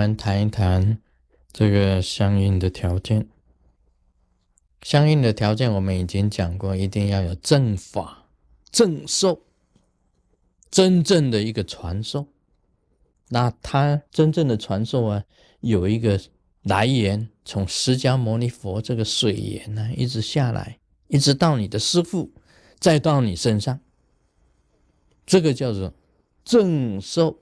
我们谈一谈这个相应的条件。相应的条件我们已经讲过，一定要有正法、正受，真正的一个传授。那他真正的传授啊，有一个来源，从释迦牟尼佛这个水源呢，一直下来，一直到你的师父，再到你身上，这个叫做正受。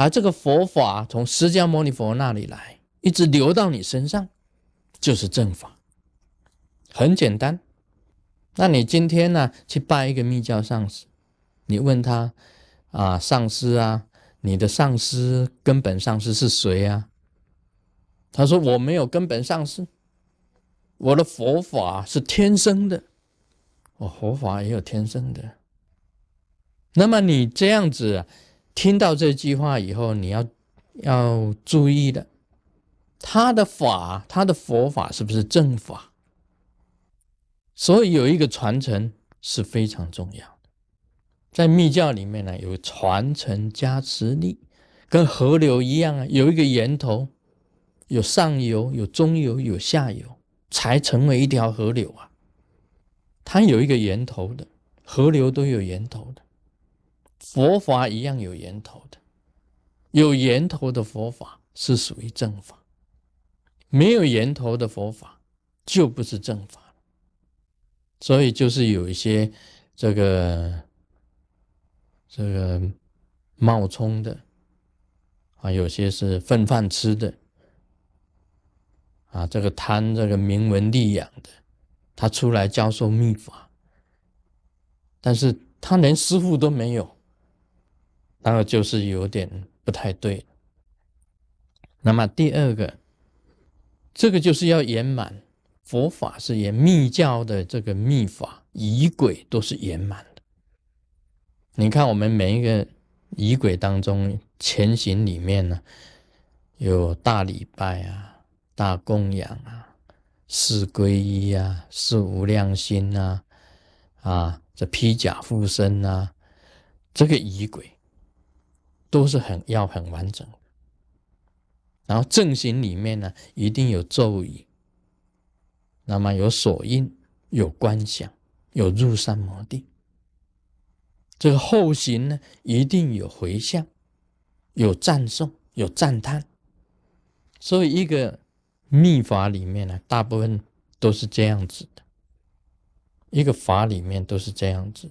而这个佛法从释迦牟尼佛那里来，一直流到你身上，就是正法。很简单。那你今天呢，去拜一个密教上师，你问他啊，上师啊，你的上师根本上师是谁啊？他说我没有根本上师，我的佛法是天生的。我佛法也有天生的。那么你这样子。听到这句话以后，你要要注意的，他的法，他的佛法是不是正法？所以有一个传承是非常重要的。在密教里面呢，有传承加持力，跟河流一样啊，有一个源头，有上游，有中游，有下游，才成为一条河流啊。它有一个源头的，河流都有源头的。佛法一样有源头的，有源头的佛法是属于正法，没有源头的佛法就不是正法所以就是有一些这个这个冒充的啊，有些是混饭吃的。啊，这个贪这个名闻利养的，他出来教授秘法，但是他连师傅都没有。然后就是有点不太对。那么第二个，这个就是要圆满，佛法是圆，密教的这个密法仪轨都是圆满的。你看我们每一个仪轨当中，前行里面呢，有大礼拜啊、大供养啊、四皈依啊、四无量心啊、啊这披甲护身啊，这个仪轨。都是很要很完整的，然后正行里面呢，一定有咒语，那么有锁印，有观想，有入山摩地。这个后行呢，一定有回向，有赞颂，有赞叹。所以一个密法里面呢，大部分都是这样子的，一个法里面都是这样子。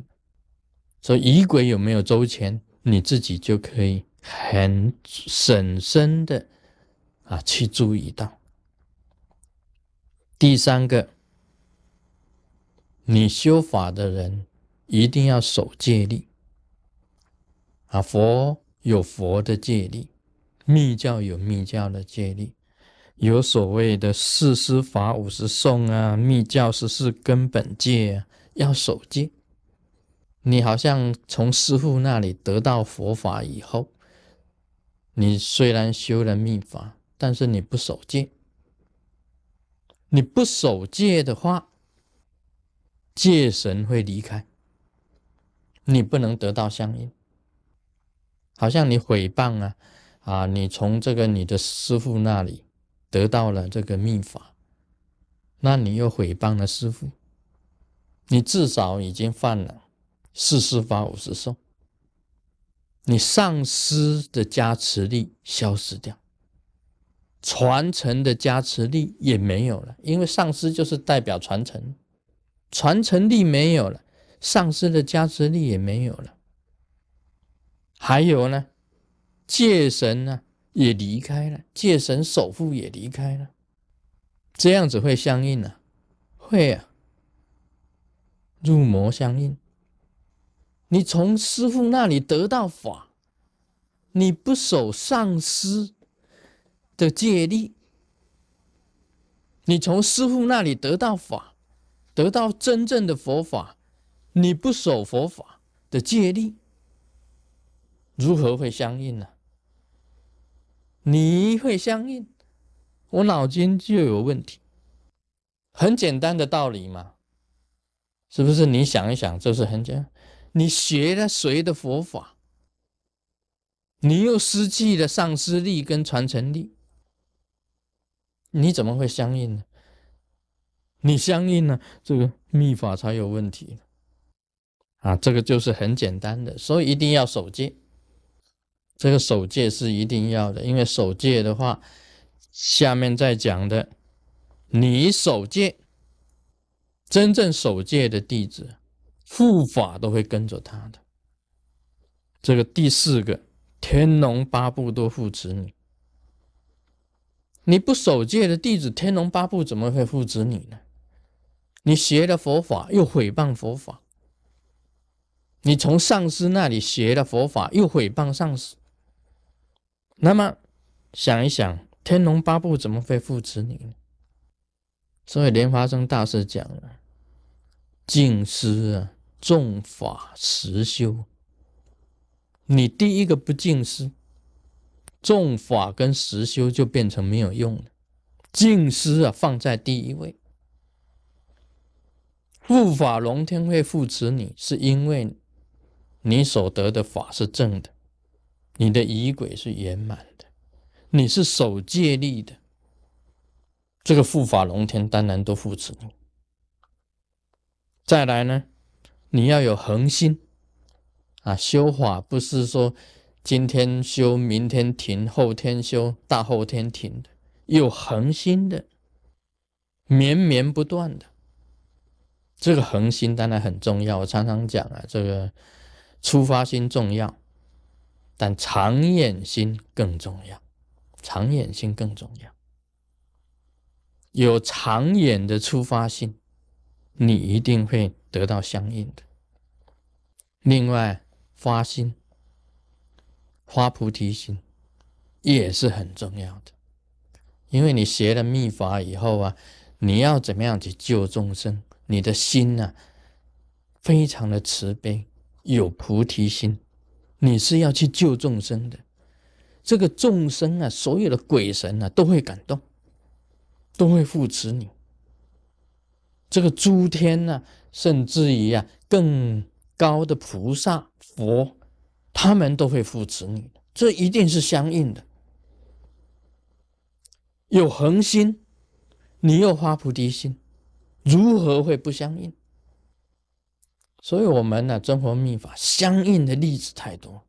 所以仪轨有没有周全？你自己就可以很审慎的啊去注意到。第三个，你修法的人一定要守戒律啊，佛有佛的戒律，密教有密教的戒律，有所谓的四师法五十颂啊，密教是是根本戒啊，要守戒。你好像从师傅那里得到佛法以后，你虽然修了密法，但是你不守戒。你不守戒的话，戒神会离开，你不能得到相应。好像你诽谤啊啊，你从这个你的师傅那里得到了这个密法，那你又诽谤了师傅，你至少已经犯了。四十法五十送，你上师的加持力消失掉，传承的加持力也没有了，因为上师就是代表传承，传承力没有了，上师的加持力也没有了。还有呢，戒神呢也离开了，戒神守护也离开了，这样子会相应啊，会啊，入魔相应。你从师傅那里得到法，你不守上师的戒律；你从师傅那里得到法，得到真正的佛法，你不守佛法的戒律，如何会相应呢？你会相应？我脑筋就有问题。很简单的道理嘛，是不是？你想一想，就是很简。你学了谁的佛法？你又失去了丧失力跟传承力，你怎么会相应呢？你相应呢，这个秘法才有问题啊！这个就是很简单的，所以一定要守戒。这个守戒是一定要的，因为守戒的话，下面再讲的，你守戒，真正守戒的弟子，护法都会跟着他的。这个第四个，天龙八部都护持你。你不守戒的弟子，天龙八部怎么会护持你呢？你学了佛法又毁谤佛法，你从上师那里学了佛法又毁谤上师。那么想一想，天龙八部怎么会护持你呢？所以莲花生大师讲了：敬师啊，重法实修。你第一个不敬师，重法跟实修就变成没有用了。敬师啊，放在第一位。护法龙天会扶持你，是因为你所得的法是正的。你的仪轨是圆满的，你是守戒力的，这个护法龙天当然都扶持你。再来呢，你要有恒心啊，修法不是说今天修，明天停，后天修，大后天停的，有恒心的，绵绵不断的。这个恒心当然很重要，我常常讲啊，这个出发心重要。但长远心更重要，长远心更重要。有长远的出发心，你一定会得到相应的。另外，发心、发菩提心也是很重要的，因为你学了密法以后啊，你要怎么样去救众生？你的心呢，非常的慈悲，有菩提心。你是要去救众生的，这个众生啊，所有的鬼神啊，都会感动，都会扶持你。这个诸天呢，甚至于啊，更高的菩萨、佛，他们都会扶持你。这一定是相应的。有恒心，你又发菩提心，如何会不相应？所以，我们呢，真佛密法相应的例子太多，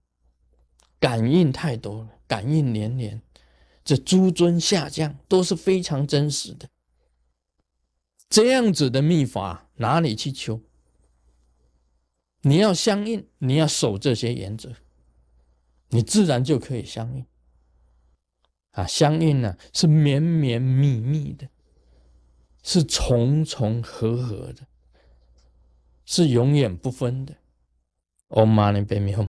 感应太多了，感应连连。这诸尊下降都是非常真实的。这样子的秘法哪里去求？你要相应，你要守这些原则，你自然就可以相应。啊，相应呢是绵绵密密的，是重重合合的。是永远不分的。Om Mani Padme Hum。